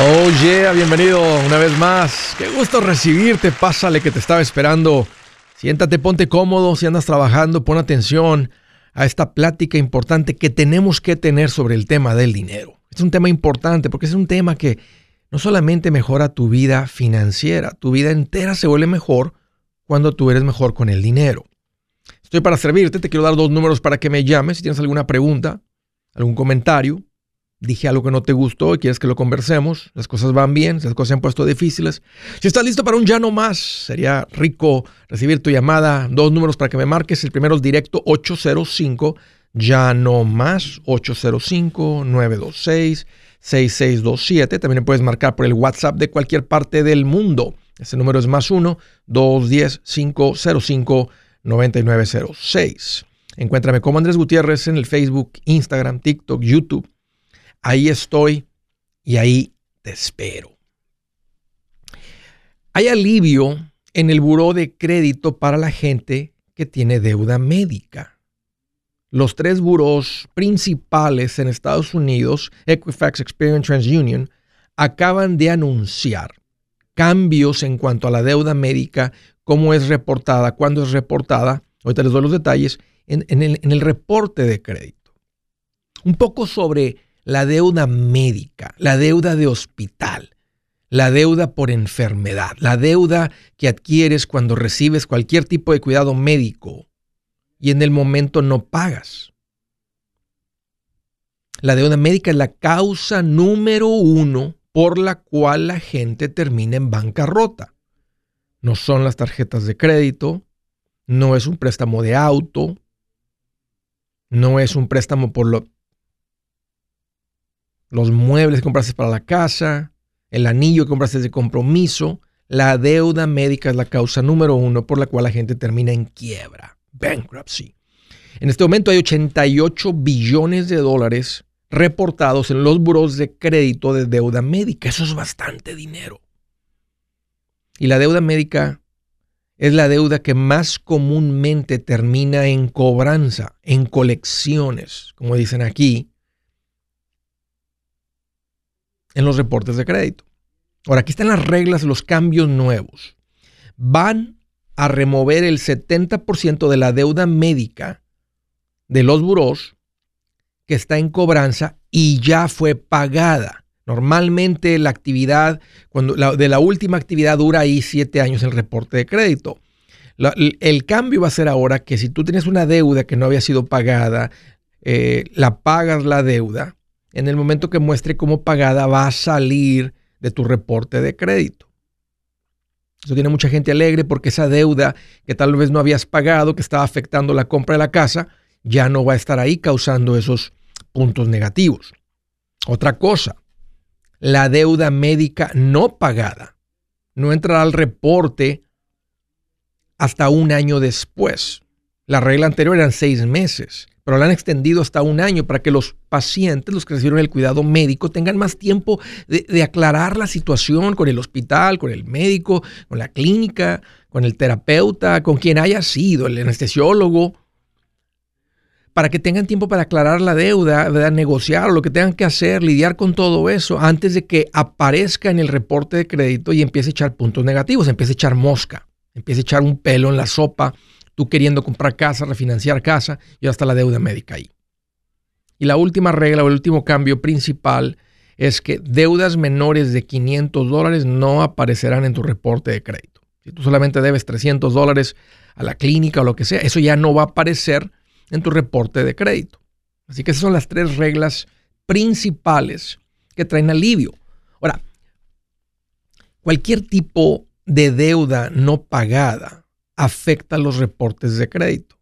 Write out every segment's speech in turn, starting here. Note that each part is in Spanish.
Oh yeah, bienvenido una vez más. Qué gusto recibirte. Pásale que te estaba esperando. Siéntate, ponte cómodo. Si andas trabajando, pon atención a esta plática importante que tenemos que tener sobre el tema del dinero. Es un tema importante porque es un tema que no solamente mejora tu vida financiera, tu vida entera se vuelve mejor cuando tú eres mejor con el dinero. Estoy para servirte, te quiero dar dos números para que me llames si tienes alguna pregunta, algún comentario dije algo que no te gustó y quieres que lo conversemos, las cosas van bien, las cosas se han puesto difíciles. Si estás listo para un ya no más, sería rico recibir tu llamada. Dos números para que me marques. El primero es directo 805 ya no más 805 926 6627. También puedes marcar por el WhatsApp de cualquier parte del mundo. Ese número es más 1 210 505 9906. Encuéntrame como Andrés Gutiérrez en el Facebook, Instagram, TikTok, YouTube ahí estoy y ahí te espero. Hay alivio en el buró de crédito para la gente que tiene deuda médica. Los tres buros principales en Estados Unidos, Equifax, Experian, TransUnion, acaban de anunciar cambios en cuanto a la deuda médica, cómo es reportada, cuándo es reportada. Ahorita les doy los detalles en el reporte de crédito. Un poco sobre la deuda médica, la deuda de hospital, la deuda por enfermedad, la deuda que adquieres cuando recibes cualquier tipo de cuidado médico y en el momento no pagas. La deuda médica es la causa número uno por la cual la gente termina en bancarrota. No son las tarjetas de crédito, no es un préstamo de auto, no es un préstamo por lo, los muebles que compraste para la casa, el anillo que compraste de compromiso, la deuda médica es la causa número uno por la cual la gente termina en quiebra, bankruptcy. En este momento hay 88 billones de dólares reportados en los buros de crédito de deuda médica. Eso es bastante dinero. Y la deuda médica es la deuda que más comúnmente termina en cobranza, en colecciones, como dicen aquí, en los reportes de crédito. Ahora, aquí están las reglas, los cambios nuevos. Van a remover el 70% de la deuda médica de los buros que está en cobranza y ya fue pagada. Normalmente la actividad, cuando de la última actividad dura ahí siete años el reporte de crédito. el cambio va a ser ahora que si tú tienes una deuda que no había sido pagada, eh, la pagas la deuda, en el momento que muestre como pagada va a salir de tu reporte de crédito. Eso tiene mucha gente alegre porque esa deuda que tal vez no habías pagado, que estaba afectando la compra de la casa, ya no va a estar ahí causando esos puntos negativos. Otra cosa, la deuda médica no pagada no entrará al reporte hasta un año después. La regla anterior eran seis meses pero la han extendido hasta un año para que los pacientes, los que recibieron el cuidado médico, tengan más tiempo de, aclarar la situación con el hospital, con el médico, con la clínica, con el terapeuta, con quien haya sido, el anestesiólogo, para que tengan tiempo para aclarar la deuda, negociar lo que tengan que hacer, lidiar con todo eso antes de que aparezca en el reporte de crédito y empiece a echar puntos negativos, empiece a echar mosca, empiece a echar un pelo en la sopa tú queriendo comprar casa, refinanciar casa y hasta la deuda médica ahí. Y la última regla o el último cambio principal es que deudas menores de 500 dólares no aparecerán en tu reporte de crédito. Si tú solamente debes 300 dólares a la clínica o lo que sea, eso ya no va a aparecer en tu reporte de crédito. Así que esas son las tres reglas principales que traen alivio. Ahora, cualquier tipo de deuda no pagada afecta los reportes de crédito.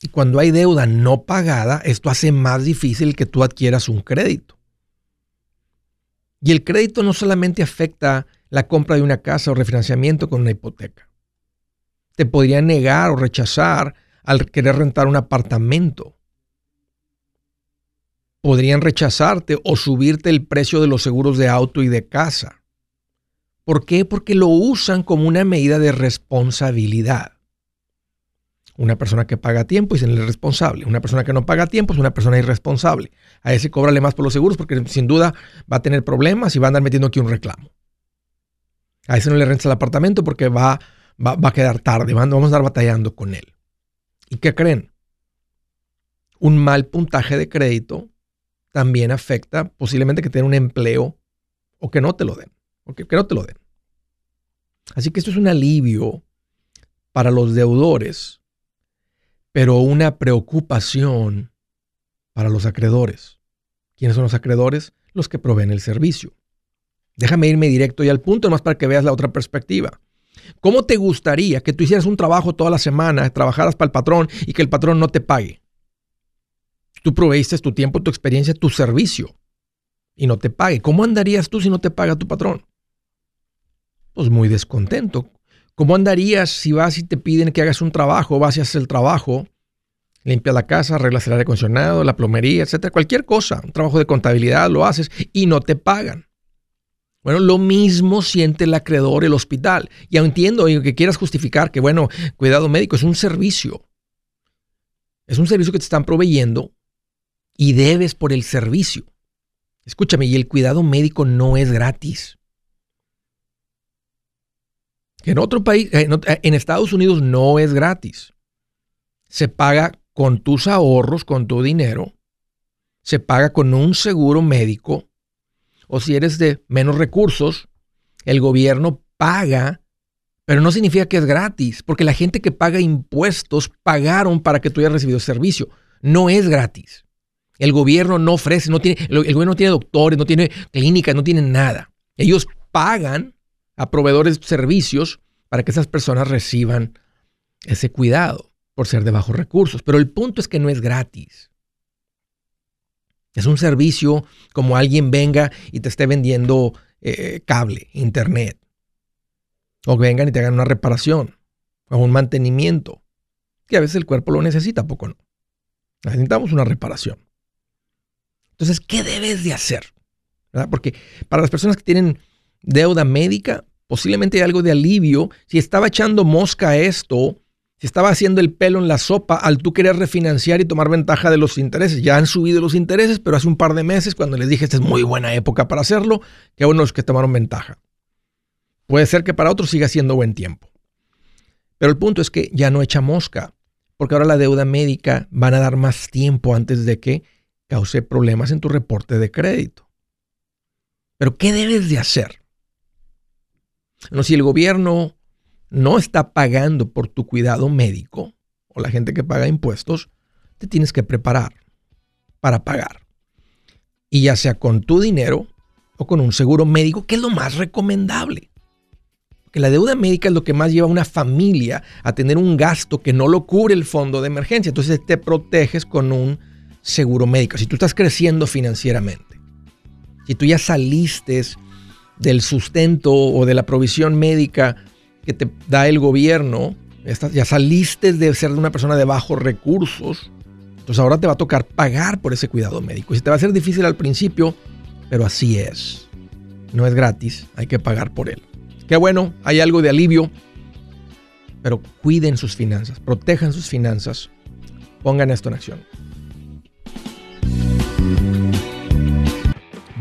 Y cuando hay deuda no pagada, esto hace más difícil que tú adquieras un crédito. Y el crédito no solamente afecta la compra de una casa o refinanciamiento con una hipoteca. Te podría negar o rechazar al querer rentar un apartamento. Podrían rechazarte o subirte el precio de los seguros de auto y de casa. ¿Por qué? Porque lo usan como una medida de responsabilidad. Una persona que paga tiempo y se le responsable. Una persona que no paga tiempo es una persona irresponsable. A ese cóbrale más por los seguros porque sin duda va a tener problemas y va a andar metiendo aquí un reclamo. A ese no le rentas el apartamento porque va, va, a quedar tarde. Vamos a estar batallando con él. ¿Y qué creen? Un mal puntaje de crédito también afecta posiblemente que tenga un empleo o que no te lo den. O que no te lo den. Así que esto es un alivio para los deudores pero una preocupación para los acreedores. ¿Quiénes son los acreedores? Los que proveen el servicio. Déjame irme directo y al punto, más para que veas la otra perspectiva. ¿Cómo te gustaría que tú hicieras un trabajo toda la semana, trabajaras para el patrón y que el patrón no te pague? Tú proveíste tu tiempo, tu experiencia, tu servicio y no te pague. ¿Cómo andarías tú si no te paga tu patrón? Pues muy descontento, ¿Cómo andarías si vas y te piden que hagas un trabajo, vas y haces el trabajo, limpias la casa, arreglas el aire acondicionado, la plomería, etcétera, cualquier cosa, un trabajo de contabilidad lo haces y no te pagan? Bueno, lo mismo siente el acreedor, el hospital. Ya entiendo que quieras justificar que, bueno, cuidado médico es un servicio. Es un servicio que te están proveyendo y debes por el servicio. Escúchame, y el cuidado médico no es gratis. En otro país, en, Estados Unidos no es gratis. Se paga con tus ahorros, con tu dinero. Se paga con un seguro médico. O si eres de menos recursos, el gobierno paga, pero no significa que es gratis, porque la gente que paga impuestos pagaron para que tú hayas recibido servicio. No es gratis. El gobierno no ofrece, no tiene, el gobierno no tiene doctores, no tiene clínicas, no tiene nada. Ellos pagan a proveedores de servicios para que esas personas reciban ese cuidado por ser de bajos recursos. Pero el punto es que no es gratis. Es un servicio como alguien venga y te esté vendiendo eh, cable, internet. O vengan y te hagan una reparación o un mantenimiento. Que a veces el cuerpo lo necesita, poco no. Necesitamos una reparación. Entonces, ¿qué debes de hacer? Porque para las personas que tienen deuda médica, posiblemente algo de alivio. Si estaba echando mosca a esto, si estaba haciendo el pelo en la sopa al tú querer refinanciar y tomar ventaja de los intereses. Ya han subido los intereses, pero hace un par de meses cuando les dije esta es muy buena época para hacerlo, que unos que tomaron ventaja. Puede ser que para otros siga siendo buen tiempo. Pero el punto es que ya no echa mosca, porque ahora la deuda médica van a dar más tiempo antes de que cause problemas en tu reporte de crédito. Pero ¿qué debes de hacer? No, si el gobierno no está pagando por tu cuidado médico o la gente que paga impuestos, te tienes que preparar para pagar. Y ya sea con tu dinero o con un seguro médico, que es lo más recomendable. Porque la deuda médica es lo que más lleva a una familia a tener un gasto que no lo cubre el fondo de emergencia. Entonces te proteges con un seguro médico. Si tú estás creciendo financieramente, si tú ya saliste del sustento o de la provisión médica que te da el gobierno, ya saliste de ser una persona de bajos recursos, entonces ahora te va a tocar pagar por ese cuidado médico. Y te va a ser difícil al principio, pero así es. No es gratis, hay que pagar por él. Qué bueno, hay algo de alivio, pero cuiden sus finanzas, protejan sus finanzas, pongan esto en acción.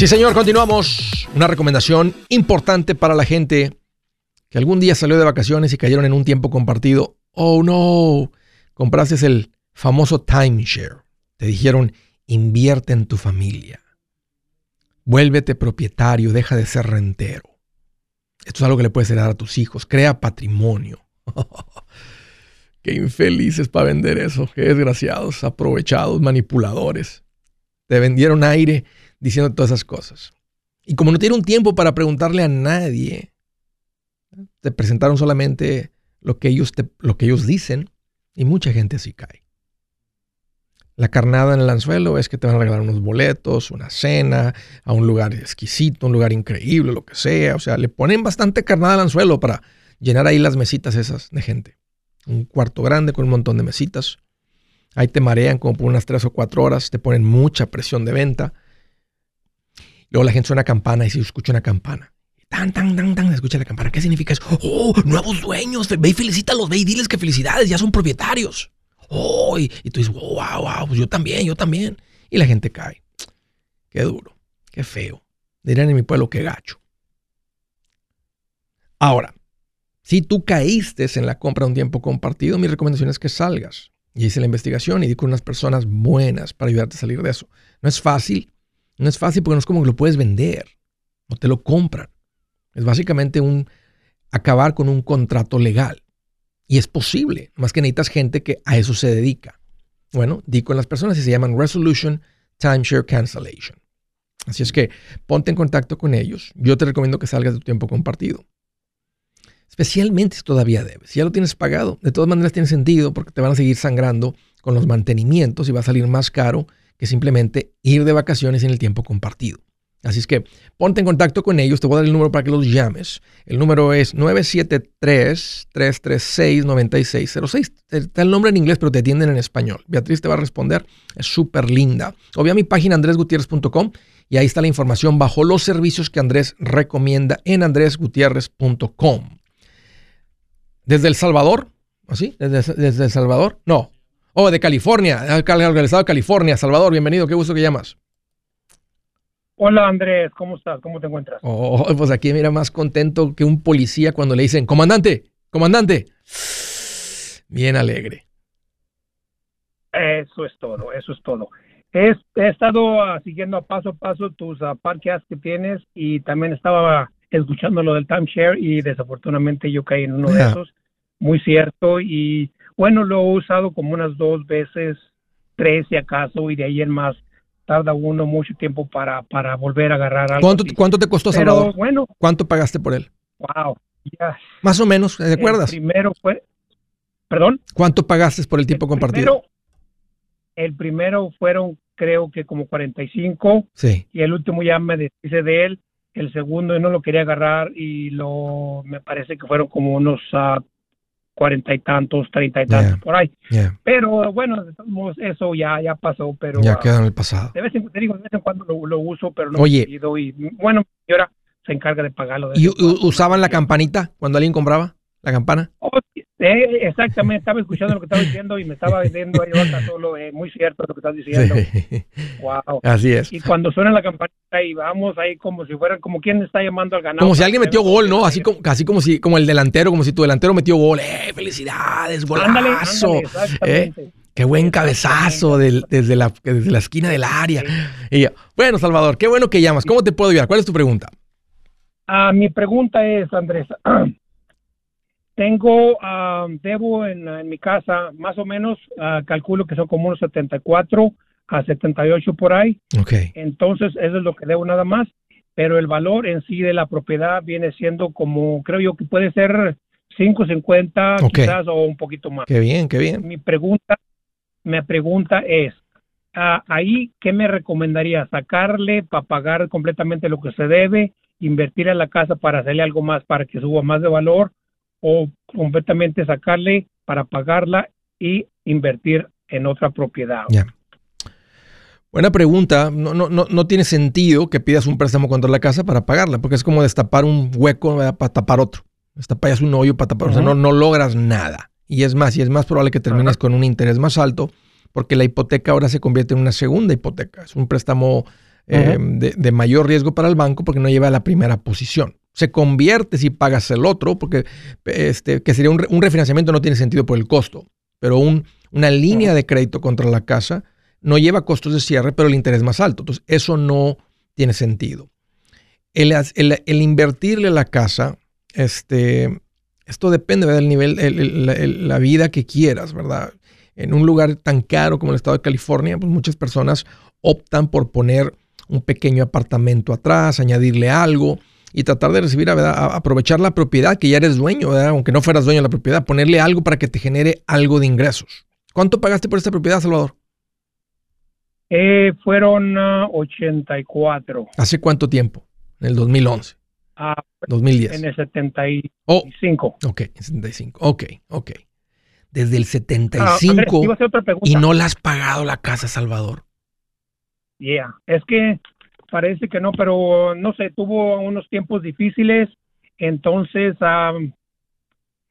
Sí, señor, continuamos. Una recomendación importante para la gente que algún día salió de vacaciones y cayeron en un tiempo compartido. Oh, no. Compraste el famoso timeshare. Te dijeron, invierte en tu familia. Vuélvete propietario, deja de ser rentero. Esto es algo que le puedes dar a tus hijos. Crea patrimonio. Qué infelices para vender eso. Qué desgraciados, aprovechados, manipuladores. Te vendieron aire diciendo todas esas cosas. Y como no tiene un tiempo para preguntarle a nadie, te presentaron solamente lo que ellos, lo que ellos dicen y mucha gente así cae. La carnada en el anzuelo es que te van a regalar unos boletos, una cena, a un lugar exquisito, un lugar increíble, lo que sea. O sea, le ponen bastante carnada al anzuelo para llenar ahí las mesitas esas de gente. Un cuarto grande con un montón de mesitas. Ahí te marean como por unas tres o cuatro horas, te ponen mucha presión de venta. Luego la gente suena campana y se escucha una campana. Tan, tan, tan, tan, escucha la campana. ¿Qué significa eso? ¡Oh, nuevos dueños! Ve y felicítalos, ve y diles que felicidades, ya son propietarios. ¡Oh! Y, tú dices, wow, wow, pues yo también, yo también. Y la gente cae. Qué duro, qué feo. Dirían en mi pueblo, qué gacho. Ahora, si tú caíste en la compra de un tiempo compartido, mi recomendación es que salgas. Y hice la investigación y di con unas personas buenas para ayudarte a salir de eso. No es fácil, no es fácil porque no es como que lo puedes vender o te lo compran. Es básicamente un acabar con un contrato legal. Y es posible, más que necesitas gente que a eso se dedica. Bueno, di con las personas y se llaman Resolution Timeshare Cancellation. Así es que ponte en contacto con ellos. Yo te recomiendo que salgas de tu tiempo compartido. Especialmente si todavía debes. Si ya lo tienes pagado, de todas maneras tiene sentido porque te van a seguir sangrando con los mantenimientos y va a salir más caro que simplemente ir de vacaciones en el tiempo compartido. Así es que ponte en contacto con ellos, te voy a dar el número para que los llames. El número es 973-336-9606. Está el nombre en inglés, pero te atienden en español. Beatriz te va a responder, es súper linda. O ve a mi página andresgutierrez.com y ahí está la información bajo los servicios que Andrés recomienda en andresgutierrez.com. Desde El Salvador, ¿así? ¿Desde, desde El Salvador? No, Oh, de California, el estado de California. Salvador, bienvenido, qué gusto que llamas. Hola Andrés, ¿cómo estás? ¿Cómo te encuentras? Oh, pues aquí mira más contento que un policía cuando le dicen, comandante, comandante. Bien alegre. Eso es todo, eso es todo. He, estado ah, siguiendo a paso a paso tus uh, podcasts que tienes y también estaba escuchando lo del timeshare y desafortunadamente yo caí en uno de esos. Muy cierto y bueno, lo he usado como unas dos veces, tres si acaso, y de ahí en más tarda uno mucho tiempo para, para volver a agarrar algo. ¿Cuánto, ¿cuánto te costó, Salvador? bueno. ¿Cuánto pagaste por él? Wow, Más o menos, ¿te acuerdas? El primero fue, ¿perdón? ¿Cuánto pagaste por el tiempo compartido? el primero fueron, creo que como 45. Sí. Y el último ya me deshice de él. El segundo no lo quería agarrar y lo, me parece que fueron como unos uh, cuarenta y tantos, treinta y tantos por ahí. Pero bueno, eso ya, ya pasó, pero... Ya queda en el pasado. De vez en, te digo, de vez en cuando lo, uso, pero no Oye, y bueno, mi señora se encarga de pagarlo. ¿Y usaban la campanita cuando alguien compraba? La campana. Oh, eh, exactamente, estaba escuchando lo que estaba diciendo y me estaba viendo ahí acá solo, eh, muy cierto lo que estás diciendo. Wow. Así es. Y cuando suena la campanita y vamos ahí como si fuera, como quien está llamando al ganado. Como si alguien metió gol, ¿no? Así como, casi como si, como el delantero, como si tu delantero metió gol. ¡Eh, felicidades, golazo! Ándale, ándale, exactamente. Qué buen cabezazo desde, la, desde la esquina del área. Y bueno, Salvador, qué bueno que llamas. ¿Cómo te puedo ayudar? ¿Cuál es tu pregunta? Ah, mi pregunta es, Andrés, tengo, uh, debo en, mi casa más o menos, ah, calculo que son como unos 74 a 78 por ahí. Okay. Entonces, eso es lo que debo nada más. Pero el valor en sí de la propiedad viene siendo como, creo yo que puede ser 5.50 quizás o un poquito más. Qué bien, qué bien. Mi pregunta mi pregunta es, ah, ahí, ¿qué me recomendaría? ¿Sacarle para pagar completamente lo que se debe? ¿Invertir en la casa para hacerle algo más para que suba más de valor? ¿O completamente sacarle para pagarla y invertir en otra propiedad? Buena pregunta. No, no, no, no, tiene sentido que pidas un préstamo contra la casa para pagarla, porque es como destapar un hueco para tapar otro. Destapas un hoyo para tapar, o sea, no, no logras nada. Y es más, y es más probable que termines con un interés más alto porque la hipoteca ahora se convierte en una segunda hipoteca. Es un préstamo eh, de, mayor riesgo para el banco porque no lleva la primera posición. Se convierte si pagas el otro, porque este, que sería un, refinanciamiento no tiene sentido por el costo, pero un, una línea de crédito contra la casa no lleva costos de cierre, pero el interés más alto. Entonces, eso no tiene sentido. El, el, el invertirle a la casa, este, esto depende del nivel, la vida que quieras, ¿verdad? En un lugar tan caro como el estado de California, pues muchas personas optan por poner un pequeño apartamento atrás, añadirle algo y tratar de recibir, ¿verdad? aprovechar la propiedad que ya eres dueño, ¿verdad? aunque no fueras dueño de la propiedad, ponerle algo para que te genere algo de ingresos. ¿Cuánto pagaste por esta propiedad, Salvador? Eh, fueron 84. Ah, ¿Hace cuánto tiempo? En el 2011. 2010. En el 75. Oh, ok, en 75. Ok, ok. Desde el 75 ah, y no la has pagado la casa, Salvador. Yeah, es que parece que no, pero no sé, tuvo unos tiempos difíciles, entonces,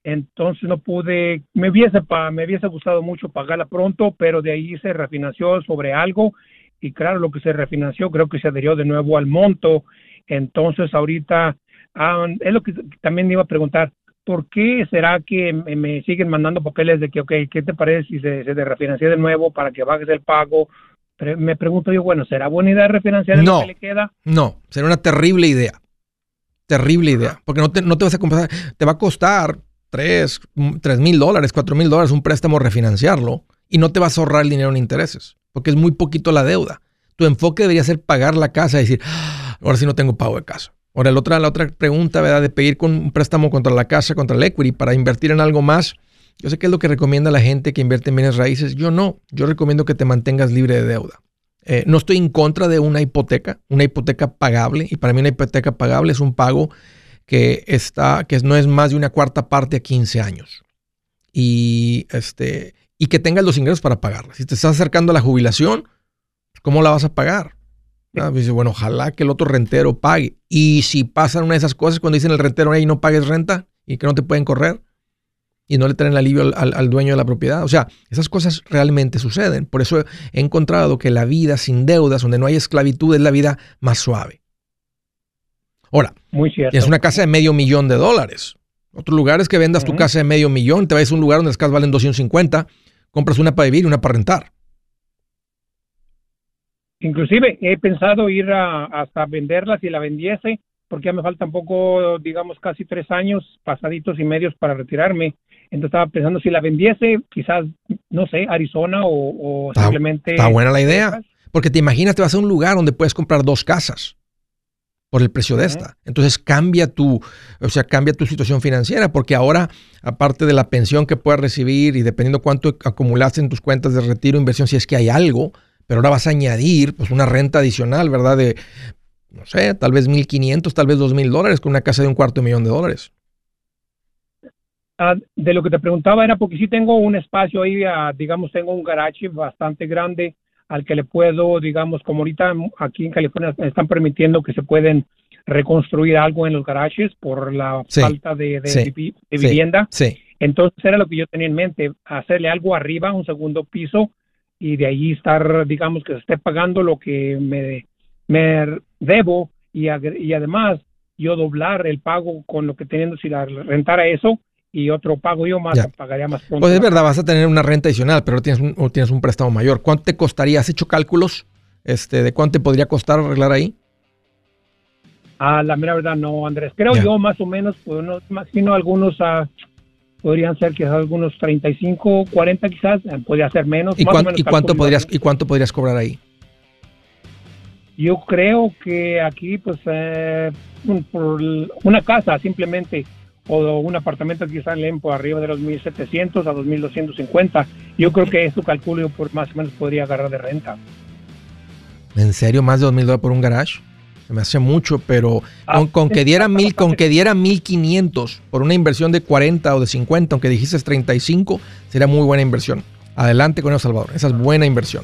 entonces no pude, me hubiese, me hubiese gustado mucho pagarla pronto, pero de ahí se refinanció sobre algo y claro, lo que se refinanció creo que se adherió de nuevo al monto entonces, ahorita, ah, es lo que también iba a preguntar, ¿por qué será que me, siguen mandando papeles de que, ok, ¿qué te parece si se, se refinancia de nuevo para que bajes el pago? Pero me pregunto yo, bueno, ¿será buena idea refinanciar no, que le queda? No, será una terrible idea. Terrible idea. Porque no te, no te vas a comprar, te va a costar 3 mil dólares, 4 mil dólares un préstamo refinanciarlo y no te vas a ahorrar el dinero en intereses, porque es muy poquito la deuda. Tu enfoque debería ser pagar la casa y decir, ahora sí no tengo pago de casa. Ahora, la otra, la otra pregunta, ¿verdad? De pedir con un préstamo contra la casa, contra el equity, para invertir en algo más. Yo sé que es lo que recomienda la gente que invierte en bienes raíces. Yo no. Yo recomiendo que te mantengas libre de deuda. Eh, no estoy en contra de una hipoteca, una hipoteca pagable. Y para mí una hipoteca pagable es un pago que, está, que no es más de una cuarta parte a 15 años. Y, este, y que tengas los ingresos para pagarla. Si te estás acercando a la jubilación, ¿cómo la vas a pagar? Ah, dice, bueno, ojalá que el otro rentero pague. Y si pasan una de esas cosas, cuando dicen el rentero, ahí no pagues renta y que no te pueden correr y no le traen alivio al, dueño de la propiedad. O sea, esas cosas realmente suceden. Por eso he encontrado que la vida sin deudas, donde no hay esclavitud, es la vida más suave. Ahora, Muy cierto. es una casa de medio millón de dólares. Otro lugar es que vendas tu casa de medio millón, te vas a un lugar donde las casas valen 250, compras una para vivir y una para rentar. Inclusive he pensado ir a, hasta venderla si la vendiese, porque ya me faltan poco, digamos, casi tres años pasaditos y medios para retirarme. Entonces estaba pensando si la vendiese, quizás, no sé, Arizona o, simplemente... Está buena la idea, porque te imaginas, te vas a un lugar donde puedes comprar dos casas por el precio de esta. Entonces cambia tu, o sea, cambia tu situación financiera, porque ahora, aparte de la pensión que puedas recibir y dependiendo cuánto acumulaste en tus cuentas de retiro, inversión, si es que hay algo, pero ahora vas a añadir pues una renta adicional, ¿verdad? De, no sé, tal vez 1.500, tal vez 2.000 dólares con una casa de un cuarto de millón de dólares. Ah, de lo que te preguntaba era porque sí tengo un espacio ahí, ah, digamos, tengo un garage bastante grande al que le puedo, digamos, como ahorita aquí en California están permitiendo que se pueden reconstruir algo en los garajes por la falta de, vivienda. Entonces era lo que yo tenía en mente, hacerle algo arriba, un segundo piso, y de ahí estar, digamos, que se esté pagando lo que me, me debo y, y además yo doblar el pago con lo que teniendo si la rentara eso y otro pago yo más, pagaría más pronto. Pues es verdad, vas a tener una renta adicional, pero tienes un, tienes un préstamo mayor. ¿Cuánto te costaría? ¿Has hecho cálculos este, de cuánto te podría costar arreglar ahí? Ah, la mera verdad no, Andrés. Creo yo más o menos, pues no, imagino algunos uh, podrían ser quizás algunos 35, 40 quizás, eh, podría ser menos. ¿Y, ¿y cuánto podrías y cuánto podrías cobrar ahí? Yo creo que aquí, pues, eh, por una casa simplemente o un apartamento quizás leen por arriba de los 1.700 a 2.250. Yo creo que eso calculo por más o menos podría agarrar de renta. ¿En serio? ¿Más de 2.000 dólares por un garage? Me hace mucho, pero ah, con, que diera mil, con que diera 1.500 por una inversión de 40 o de 50, aunque dijiste 35, sería muy buena inversión. Adelante con eso, Salvador. Esa es buena inversión.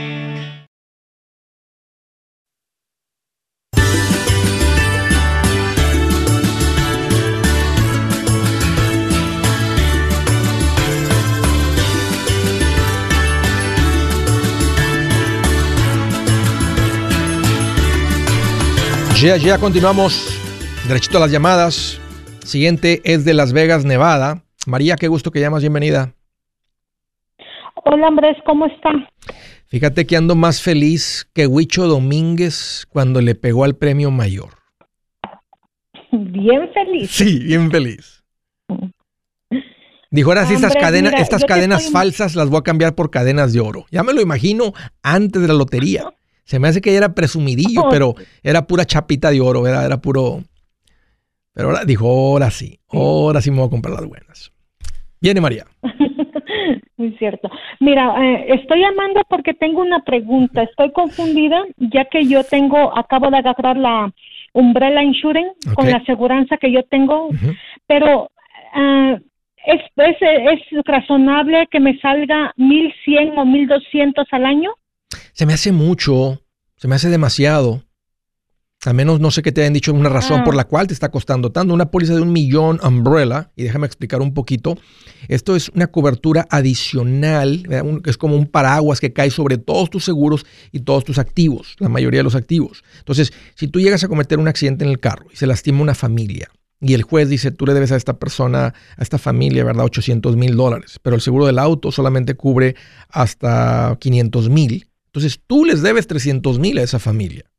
Ya, ya continuamos derechito a las llamadas. Siguiente es de Las Vegas, Nevada. María, qué gusto que llamas, bienvenida. Hola Andrés, ¿cómo está? Fíjate que ando más feliz que Huicho Domínguez cuando le pegó al premio mayor. Bien feliz. Sí, bien feliz. Dijo, ahora sí, estas cadenas, estas cadenas falsas las voy a cambiar por cadenas de oro. Ya me lo imagino antes de la lotería. Se me hace que era presumidillo, pero era pura chapita de oro, ¿verdad? Era puro pero ahora dijo, ahora sí, ahora sí me voy a comprar las buenas. Viene María. Muy cierto. Mira, eh, estoy llamando porque tengo una pregunta. Estoy confundida ya que yo tengo, acabo de agarrar la Umbrella Insurance con la aseguranza que yo tengo, pero uh, ¿es, es, ¿es razonable que me salga 1100 o 1200 al año? Se me hace mucho, se me hace demasiado. A menos no sé qué te hayan dicho una razón por ah. la cual te está costando tanto. Una póliza de un millón umbrella, y déjame explicar un poquito. Esto es una cobertura adicional, es como un paraguas que cae sobre todos tus seguros y todos tus activos, la mayoría de los activos. Entonces, si tú llegas a cometer un accidente en el carro y se lastima una familia, y el juez dice, tú le debes a esta persona, a esta familia, ¿verdad? 800 mil dólares, pero el seguro del auto solamente cubre hasta 500 mil. Entonces, tú les debes 300 mil a esa familia.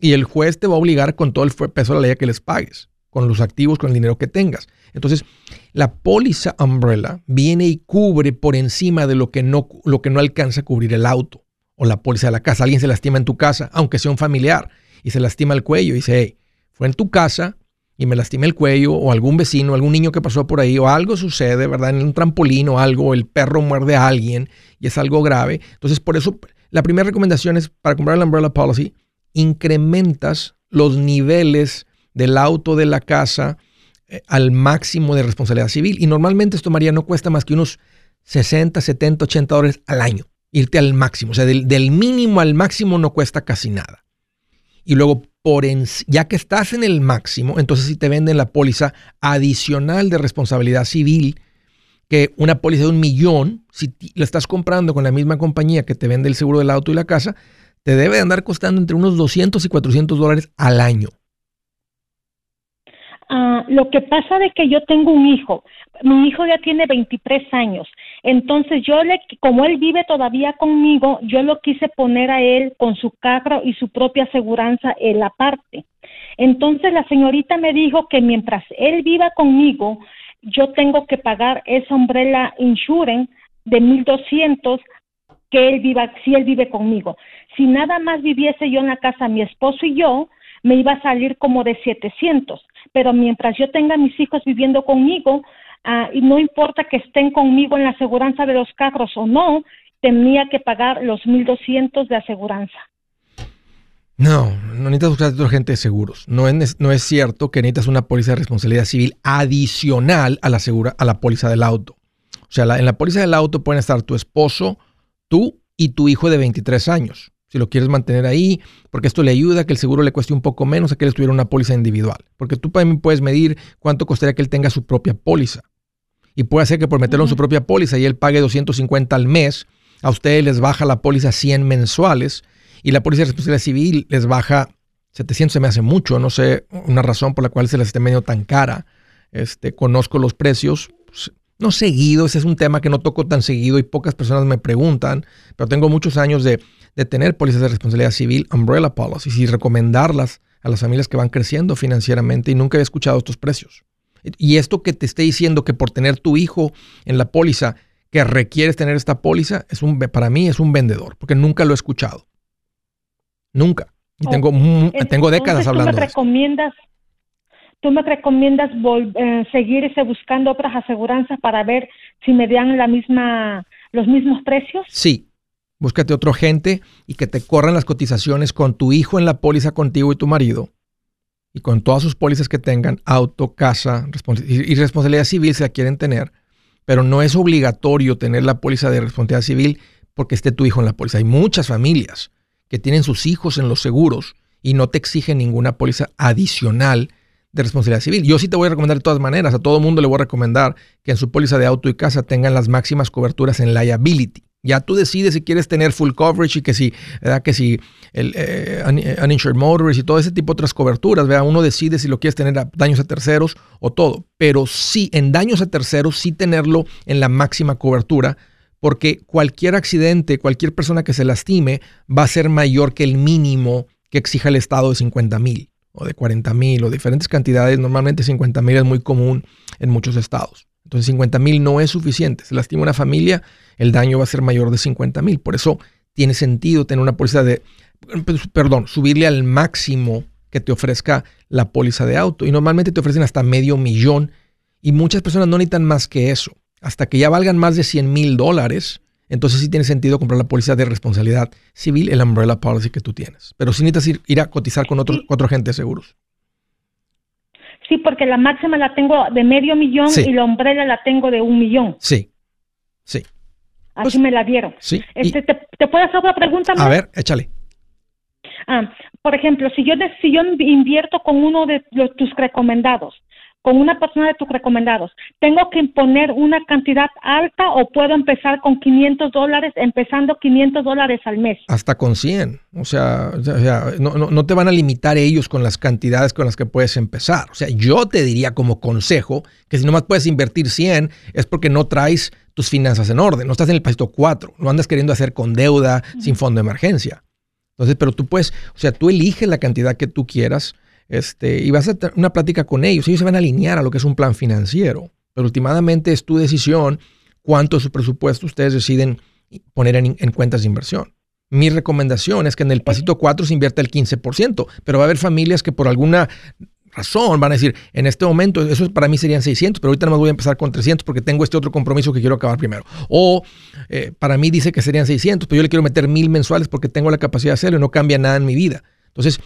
Y el juez te va a obligar con todo el peso de la ley a que les pagues, con los activos, con el dinero que tengas. Entonces, la póliza umbrella viene y cubre por encima de lo que no, lo que no alcanza a cubrir el auto o la póliza de la casa. Alguien se lastima en tu casa, aunque sea un familiar, y se lastima el cuello y dice, hey, fue en tu casa y me lastimé el cuello, o algún vecino, algún niño que pasó por ahí, o algo sucede, ¿verdad? En un trampolín o algo, el perro muerde a alguien y es algo grave. Entonces, por eso, la primera recomendación es para comprar la umbrella policy, incrementas los niveles del auto de la casa eh, al máximo de responsabilidad civil. Y normalmente esto, María, no cuesta más que unos 60, 70, 80 dólares al año. Irte al máximo. O sea, del, mínimo al máximo no cuesta casi nada. Y luego, por ya que estás en el máximo, entonces si te venden la póliza adicional de responsabilidad civil, que una póliza de un millón, si la estás comprando con la misma compañía que te vende el seguro del auto y la casa, te debe andar costando entre unos 200 y 400 dólares al año. Ah, lo que pasa de que yo tengo un hijo, mi hijo ya tiene 23 años, entonces yo le, como él vive todavía conmigo, yo lo quise poner a él con su carro y su propia aseguranza en la parte. Entonces la señorita me dijo que mientras él viva conmigo, yo tengo que pagar esa umbrella insurance de 1200 que él viva, si él vive conmigo. Si nada más viviese yo en la casa, mi esposo y yo, me iba a salir como de 700 pero mientras yo tenga mis hijos viviendo conmigo, ah, y no importa que estén conmigo en la aseguranza de los carros o no, tenía que pagar los 1.200 de aseguranza. No, no necesitas buscar otra gente de seguros. No es, no es cierto que necesitas una póliza de responsabilidad civil adicional a la, segura, a la póliza del auto. O sea, en la póliza del auto pueden estar tu esposo, tú y tu hijo de 23 años si lo quieres mantener ahí, porque esto le ayuda a que el seguro le cueste un poco menos a que él estuviera una póliza individual. Porque tú también puedes medir cuánto costaría que él tenga su propia póliza. Y puede ser que por meterlo en su propia póliza y él pague 250 al mes, a ustedes les baja la póliza 100 mensuales y la póliza de responsabilidad civil les baja 700, se me hace mucho, no sé una razón por la cual se les esté medio tan cara. Este, conozco los precios, pues, no seguido, ese es un tema que no toco tan seguido y pocas personas me preguntan, pero tengo muchos años de de tener pólizas de responsabilidad civil, umbrella policies, y recomendarlas a las familias que van creciendo financieramente y nunca he escuchado estos precios. Y esto que te esté diciendo que por tener tu hijo en la póliza, que requieres tener esta póliza, es un, para mí es un vendedor, porque nunca lo he escuchado. Nunca. Y tengo, tengo décadas hablando ¿tú me recomiendas, ¿Tú me recomiendas eh, seguirse buscando otras aseguranzas para ver si me dan la misma, los mismos precios? Sí, búscate otro gente y que te corran las cotizaciones con tu hijo en la póliza contigo y tu marido y con todas sus pólizas que tengan, auto, casa y responsabilidad civil si la quieren tener, pero no es obligatorio tener la póliza de responsabilidad civil porque esté tu hijo en la póliza. Hay muchas familias que tienen sus hijos en los seguros y no te exigen ninguna póliza adicional de responsabilidad civil. Yo sí te voy a recomendar de todas maneras, a todo mundo le voy a recomendar que en su póliza de auto y casa tengan las máximas coberturas en liability. Ya tú decides si quieres tener full coverage y que si, ¿verdad? que si eh, eh, uninsured motorist y todo ese tipo de otras coberturas, ¿verdad? uno decide si lo quieres tener a daños a terceros o todo. Pero sí, en daños a terceros, sí tenerlo en la máxima cobertura, porque cualquier accidente, cualquier persona que se lastime, va a ser mayor que el mínimo que exija el Estado de 50 mil o de 40 mil o diferentes cantidades. Normalmente 50 mil es muy común en muchos estados. Entonces 50 mil no es suficiente. Se lastima una familia, el daño va a ser mayor de 50 mil. Por eso tiene sentido tener una póliza de, perdón, subirle al máximo que te ofrezca la póliza de auto. Y normalmente te ofrecen hasta medio millón y muchas personas no necesitan más que eso. Hasta que ya valgan más de 100 mil dólares, entonces sí tiene sentido comprar la póliza de responsabilidad civil, el umbrella policy que tú tienes. Pero sí necesitas ir, a cotizar con otros cuatro agentes seguros. Sí, porque la máxima la tengo de medio millón y la umbrella la tengo de un millón. Sí, sí. Así pues, me la dieron. Sí. Este, te, puedo hacer otra pregunta? A ver, échale. Ah, por ejemplo, si yo, si yo invierto con uno de tus recomendados, con una persona de tus recomendados, ¿tengo que imponer una cantidad alta o puedo empezar con 500 dólares, empezando 500 dólares al mes? Hasta con 100. O sea, no, no, te van a limitar ellos con las cantidades con las que puedes empezar. O sea, yo te diría como consejo que si nomás puedes invertir 100 es porque no traes tus finanzas en orden, no estás en el pasito 4, no andas queriendo hacer con deuda, sin fondo de emergencia. Entonces, pero tú puedes, o sea, tú eliges la cantidad que tú quieras este, y vas a tener una plática con ellos. Ellos se van a alinear a lo que es un plan financiero. Pero últimamente es tu decisión cuánto de su presupuesto ustedes deciden poner en, cuentas de inversión. Mi recomendación es que en el pasito 4 se invierta el 15%, pero va a haber familias que por alguna razón van a decir, en este momento, eso para mí serían 600, pero ahorita no voy a empezar con 300 porque tengo este otro compromiso que quiero acabar primero. O eh, para mí dice que serían 600, pero yo le quiero meter mil mensuales porque tengo la capacidad de hacerlo y no cambia nada en mi vida. Entonces,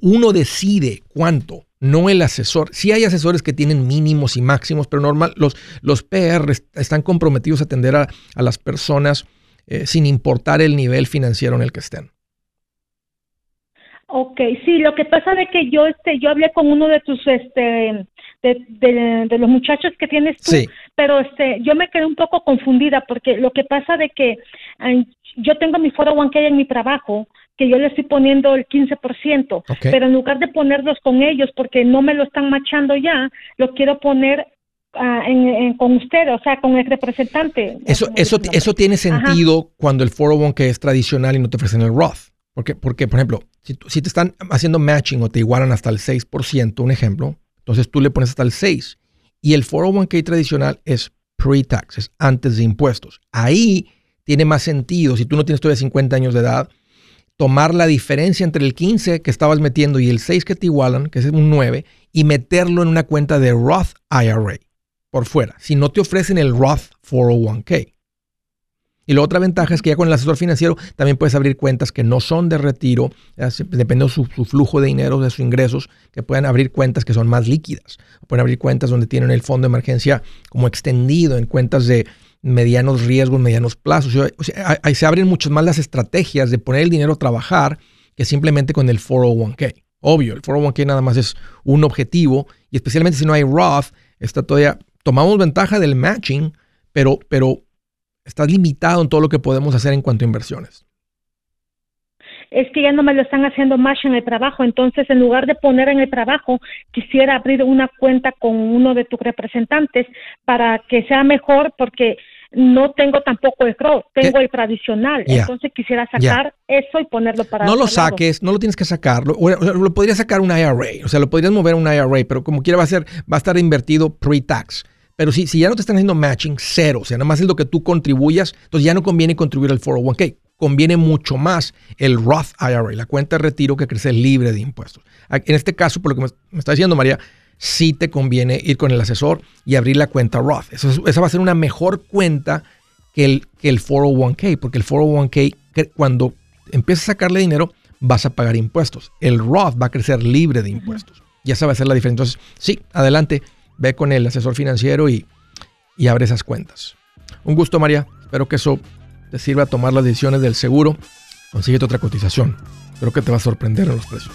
uno decide cuánto, no el asesor. Sí hay asesores que tienen mínimos y máximos, pero normal, los, los PR están comprometidos a atender a, las personas eh, sin importar el nivel financiero en el que estén. Ok, sí, lo que pasa es que yo, este, yo hablé con uno de tus, este, de, de, los muchachos que tienes tú, pero este, yo me quedé un poco confundida porque lo que pasa de que yo tengo mi 401k en mi trabajo, que yo le estoy poniendo el 15%, pero en lugar de ponerlos con ellos porque no me lo están machando ya, lo quiero poner ah, con usted, o sea, con el representante. Eso, eso, eso tiene sentido cuando el 401k es tradicional y no te ofrecen el Roth. Porque, porque por ejemplo, si, si te están haciendo matching o te igualan hasta el 6%, un ejemplo, entonces tú le pones hasta el 6%. Y el 401k tradicional es pre-tax, es antes de impuestos. Ahí tiene más sentido, si tú no tienes todavía 50 años de edad, tomar la diferencia entre el 15 que estabas metiendo y el 6 que te igualan, que es un 9, y meterlo en una cuenta de Roth IRA por fuera, si no te ofrecen el Roth 401k. Y la otra ventaja es que ya con el asesor financiero también puedes abrir cuentas que no son de retiro, dependiendo de su, flujo de dinero, de sus ingresos, que puedan abrir cuentas que son más líquidas. Pueden abrir cuentas donde tienen el fondo de emergencia como extendido, en cuentas de medianos riesgos, medianos plazos. Ahí se abren muchas más las estrategias de poner el dinero a trabajar que simplemente con el 401k. Obvio, el 401k nada más es un objetivo y especialmente si no hay Roth, está todavía, tomamos ventaja del matching, pero, pero estás limitado en todo lo que podemos hacer en cuanto a inversiones es que ya no me lo están haciendo más en el trabajo. Entonces, en lugar de poner en el trabajo, quisiera abrir una cuenta con uno de tus representantes para que sea mejor porque no tengo tampoco el CRO, tengo el tradicional. Entonces quisiera sacar eso y ponerlo para... No lo saques, no lo tienes que sacarlo. O, lo podrías sacar un IRA, o sea, lo podrías mover a un IRA, pero como quiera va a ser, va a estar invertido pre-tax. Pero si, si ya no te están haciendo matching, cero, o sea, nada más es lo que tú contribuyas, entonces ya no conviene contribuir al 401k conviene mucho más el Roth IRA, la cuenta de retiro que crece libre de impuestos. En este caso, por lo que me, está diciendo María, sí te conviene ir con el asesor y abrir la cuenta Roth. esa va a ser una mejor cuenta que el, que el 401k, porque el 401k, cuando empiezas a sacarle dinero, vas a pagar impuestos. El Roth va a crecer libre de impuestos. Ya esa va a ser la diferencia. Entonces, sí, adelante, ve con el asesor financiero y, y abre esas cuentas. Un gusto, María. Espero que eso te sirve a tomar las decisiones del seguro, consíguete otra cotización. Creo que te va a sorprender en los precios.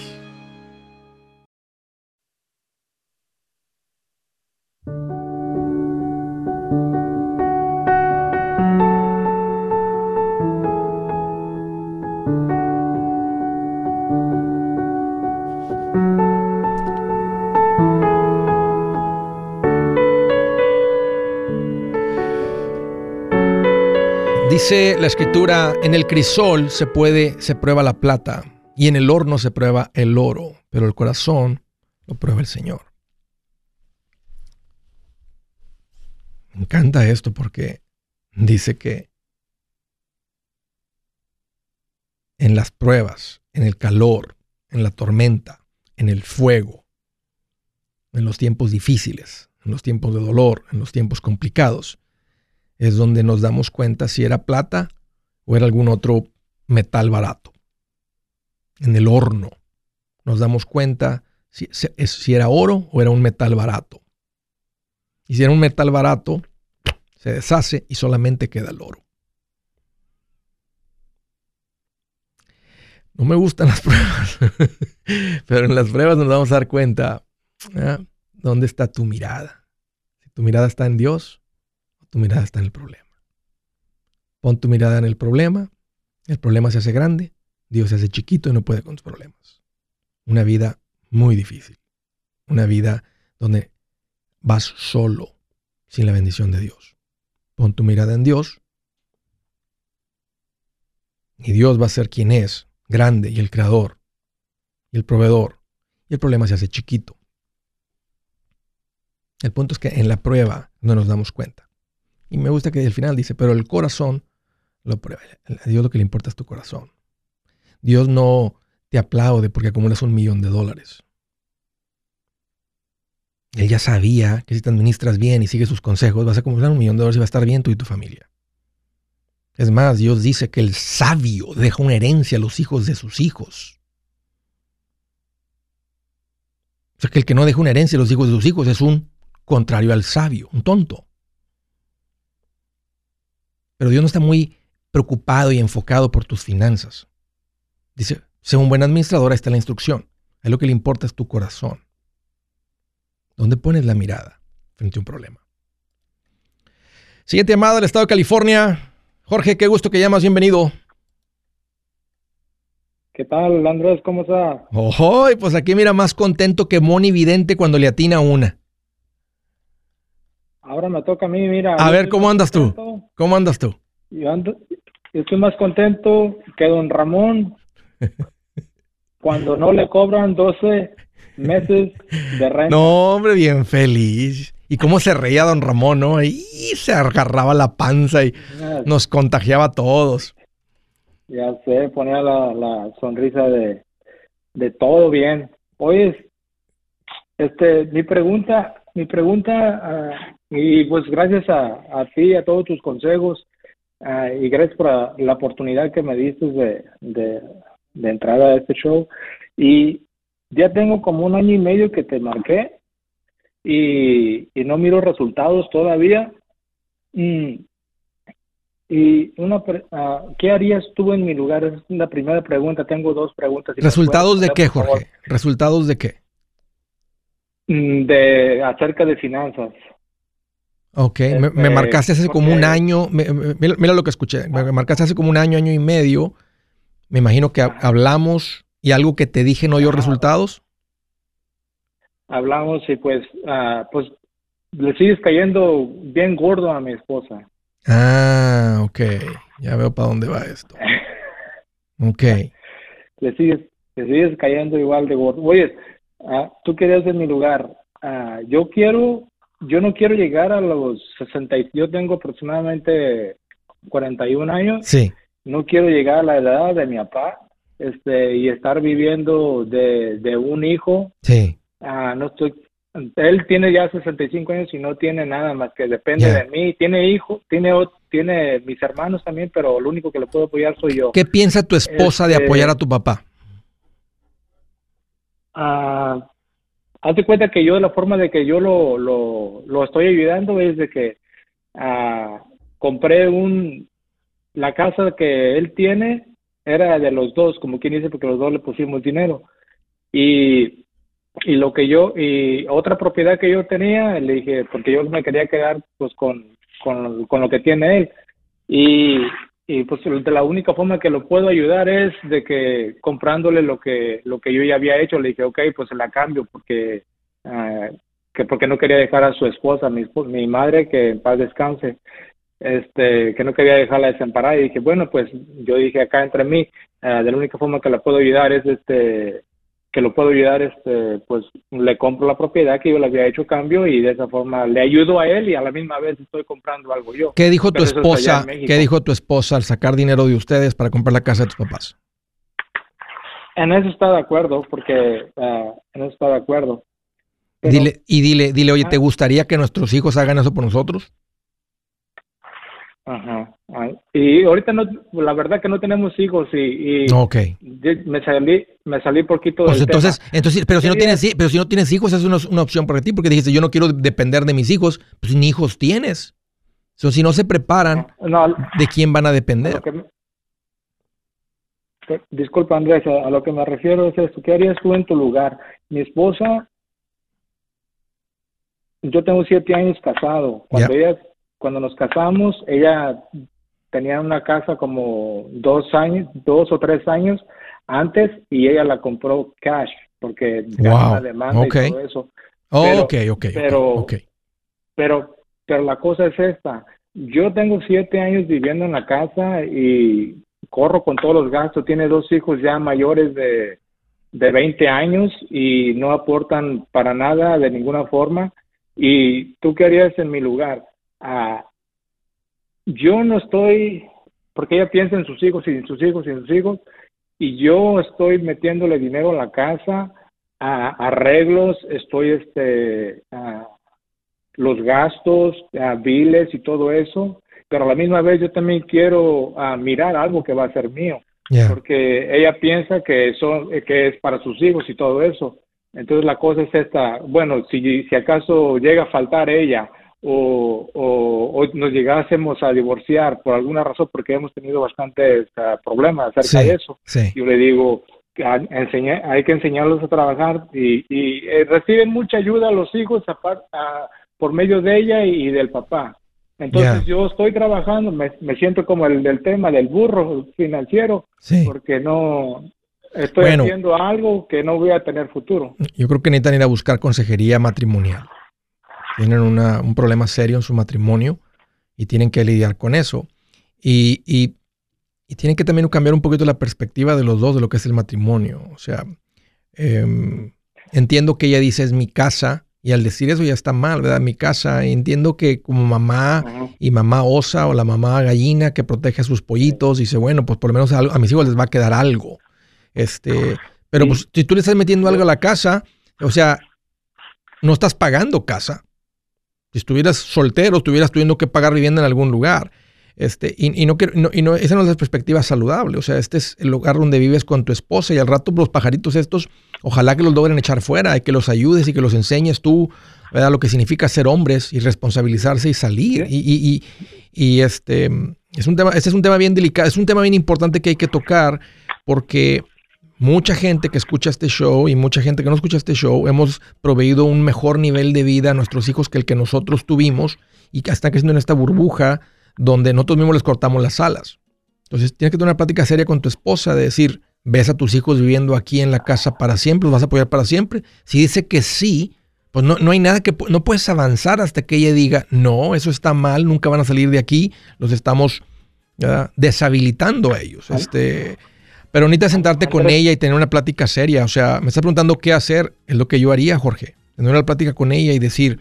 Dice la escritura, en el crisol se puede, se prueba la plata y en el horno se prueba el oro, pero el corazón lo prueba el Señor. Me encanta esto porque dice que en las pruebas, en el calor, en la tormenta, en el fuego, en los tiempos difíciles, en los tiempos de dolor, en los tiempos complicados, es donde nos damos cuenta si era plata o era algún otro metal barato. En el horno nos damos cuenta si, era oro o era un metal barato. Y si era un metal barato, se deshace y solamente queda el oro. No me gustan las pruebas, pero en las pruebas nos vamos a dar cuenta dónde está tu mirada. Si tu mirada está en Dios, tu mirada está en el problema. Pon tu mirada en el problema, el problema se hace grande, Dios se hace chiquito y no puede con tus problemas. Una vida muy difícil. Una vida donde vas solo, sin la bendición de Dios. Pon tu mirada en Dios y Dios va a ser quien es, grande y el creador. y el proveedor. Y el problema se hace chiquito. El punto es que en la prueba no nos damos cuenta. Y me gusta que al final dice, pero el corazón lo prueba. A Dios lo que le importa es tu corazón. Dios no te aplaude porque acumulas un millón de dólares. Él ya sabía que si te administras bien y sigues sus consejos, vas a acumular un millón de dólares y va a estar bien tú y tu familia. Es más, Dios dice que el sabio deja una herencia a los hijos de sus hijos. O sea, que el que no deja una herencia a los hijos de sus hijos es un contrario al sabio, un tonto. Pero Dios no está muy preocupado y enfocado por tus finanzas. Dice, sé un buen administrador, ahí está la instrucción. A lo que le importa es tu corazón. ¿Dónde pones la mirada frente a un problema? Siguiente llamada del estado de California. Jorge, qué gusto que llamas, bienvenido. ¿Qué tal, Andrés? ¿Cómo está? Ojo, pues aquí mira más contento que Moni Vidente cuando le atina una. Ahora me toca a mí, mira. A ver, ¿cómo andas tú? ¿Cómo andas tú? Yo, ando, yo estoy más contento que don Ramón cuando no le cobran 12 meses de renta. No, hombre, bien feliz. Y cómo se reía don Ramón, ¿no? Y se agarraba la panza y nos contagiaba a todos. Ya sé, ponía la, sonrisa de, de todo bien. Oye, este, mi pregunta, mi pregunta, ah, y pues gracias a, a ti, a todos tus consejos, ah, y gracias por la, oportunidad que me diste de, de, de entrada a este show. Y ya tengo como un año y medio que te marqué y, no miro resultados todavía. Y, y una, ah, ¿qué harías tú en mi lugar? es la primera pregunta. Tengo dos preguntas. ¿Resultados de qué, Jorge? ¿Resultados de qué? Mm, de acerca de finanzas. Ok, me, este, marcaste hace como un año, mira, lo que escuché, me marcaste hace como un año, año y medio, me imagino que hablamos y algo que te dije no dio resultados. Hablamos y pues, uh, pues le sigues cayendo bien gordo a mi esposa. Ah, ok, ya veo para dónde va esto. Ok. le sigues, le sigues cayendo igual de gordo. Oye, uh, tú querías en mi lugar. Uh, yo quiero, yo no quiero llegar a los 60, yo tengo aproximadamente 41 años. Sí no quiero llegar a la edad de mi papá este, y estar viviendo de, de un hijo. Sí. Ah, no estoy, él tiene ya 65 años y no tiene nada más que depende de mí. Tiene hijo, tiene, tiene mis hermanos también, pero lo único que le puedo apoyar soy yo. ¿Qué piensa tu esposa de este, apoyar a tu papá? Ah, hazte cuenta que yo, la forma de que yo lo, lo, lo estoy ayudando es de que ah, compré un, la casa que él tiene era de los dos, como quien dice, porque los dos le pusimos dinero. Y, y lo que yo, y otra propiedad que yo tenía, le dije, porque yo me quería quedar pues con, con, con lo que tiene él. Y, y pues de la única forma que lo puedo ayudar es de que comprándole lo que, lo que yo ya había hecho, le dije, ok, pues la cambio porque, uh, que porque no quería dejar a su esposa, mi, mi madre, que en paz descanse este, que no quería dejarla desamparada. Y dije, bueno, pues yo dije acá entre mí, eh, de la única forma que la puedo ayudar es este, que lo puedo ayudar, este, pues le compro la propiedad que yo le había hecho cambio y de esa forma le ayudo a él y a la misma vez estoy comprando algo yo. ¿Qué dijo tu esposa? ¿Qué dijo tu esposa al sacar dinero de ustedes para comprar la casa de tus papás? En eso está de acuerdo, porque uh, en eso está de acuerdo. dile, y dile, dile, oye, ¿te gustaría que nuestros hijos hagan eso por nosotros? Ajá. Y ahorita no, la verdad que no tenemos hijos y, me salí, me salí poquito pues entonces, entonces, pero si no tienes, pero si no tienes hijos es una, opción para ti porque dijiste yo no quiero depender de mis hijos, pues ni hijos tienes. si no se preparan, ¿de quién van a depender? disculpa Andrés, a, lo que me refiero es esto, ¿qué harías tú en tu lugar? Mi esposa, yo tengo siete años casado, cuando ella cuando nos casamos, ella tenía una casa como dos años, dos o tres años antes y ella la compró cash porque wow. la demanda y todo eso. Oh, pero, ok, ok, pero, pero, pero la cosa es esta. Yo tengo siete años viviendo en la casa y corro con todos los gastos. Tiene dos hijos ya mayores de, de 20 años y no aportan para nada de ninguna forma. ¿Y tú qué harías en mi lugar? Ah, yo no estoy, porque ella piensa en sus hijos y en sus hijos y en sus hijos, y yo estoy metiéndole dinero a la casa, a arreglos, estoy este, a los gastos, a biles y todo eso, pero a la misma vez yo también quiero mirar algo que va a ser mío porque ella piensa que eso que es para sus hijos y todo eso. Entonces la cosa es esta, bueno, si, si acaso llega a faltar ella o, o, nos llegásemos a divorciar por alguna razón, porque hemos tenido bastantes uh, problemas acerca de eso, yo le digo, que hay que enseñarlos a trabajar y, y eh, reciben mucha ayuda a los hijos por medio de ella y del papá. Entonces yo estoy trabajando, me, siento como el del tema del burro financiero, porque no estoy haciendo algo que no voy a tener futuro. Yo creo que necesitan ir a buscar consejería matrimonial. Tienen un problema serio en su matrimonio y tienen que lidiar con eso. Y, y, tienen que también cambiar un poquito la perspectiva de los dos de lo que es el matrimonio. O sea, em, entiendo que ella dice es mi casa y al decir eso ya está mal, ¿verdad? Mi casa, entiendo que como mamá y mamá osa o la mamá gallina que protege a sus pollitos, dice, bueno, pues por lo menos a, mis hijos les va a quedar algo. Este, pero pues si tú le estás metiendo algo a la casa, o sea, no estás pagando casa. Si estuvieras soltero, estuvieras teniendo que pagar vivienda en algún lugar. Este, y, no, y, no, esa no es la perspectiva saludable. O sea, este es el lugar donde vives con tu esposa y al rato los pajaritos estos, ojalá que los logren echar fuera y que los ayudes y que los enseñes tú, ¿verdad? Lo que significa ser hombres y responsabilizarse y salir. Y, y, este, es un tema, este es un tema bien delicado, es un tema bien importante que hay que tocar porque mucha gente que escucha este show y mucha gente que no escucha este show hemos proveído un mejor nivel de vida a nuestros hijos que el que nosotros tuvimos y que están creciendo en esta burbuja donde nosotros mismos les cortamos las alas. Entonces tienes que tener una plática seria con tu esposa de decir, ¿ves a tus hijos viviendo aquí en la casa para siempre? ¿Los vas a apoyar para siempre? Si dice que sí, pues no, no hay nada que, no puedes avanzar hasta que ella diga, no, eso está mal, nunca van a salir de aquí, los estamos deshabilitando a ellos. Este, pero necesitas sentarte con ella y tener una plática seria. O sea, me estás preguntando qué hacer, es lo que yo haría, Jorge. Tener una plática con ella y decir,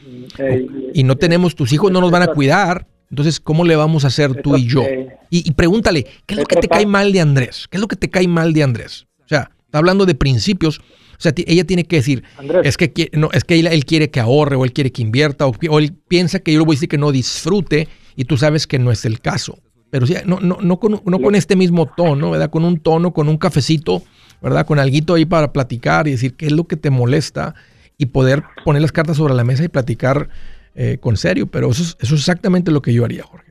y no tenemos, tus hijos no nos van a cuidar, entonces, ¿cómo le vamos a hacer tú y yo? Y, pregúntale, ¿qué es lo que te cae mal de Andrés? ¿Qué es lo que te cae mal de Andrés? O sea, está hablando de principios. O sea, ella tiene que decir, es que, no, es que él, quiere que ahorre o él quiere que invierta o, él piensa que yo le voy a decir que no disfrute y tú sabes que no es el caso. Pero sí, no, no, no, con, no con este mismo tono, ¿verdad? Con un tono, con un cafecito, ¿verdad? Con alguito ahí para platicar y decir qué es lo que te molesta y poder poner las cartas sobre la mesa y platicar eh, con serio, pero eso es, eso es exactamente lo que yo haría, Jorge.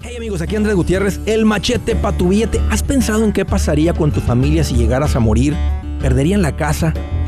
Hey amigos, aquí Andrés Gutiérrez, el machete para tu billete. ¿Has pensado en qué pasaría con tu familia si llegaras a morir? ¿Perderían la casa?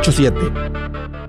87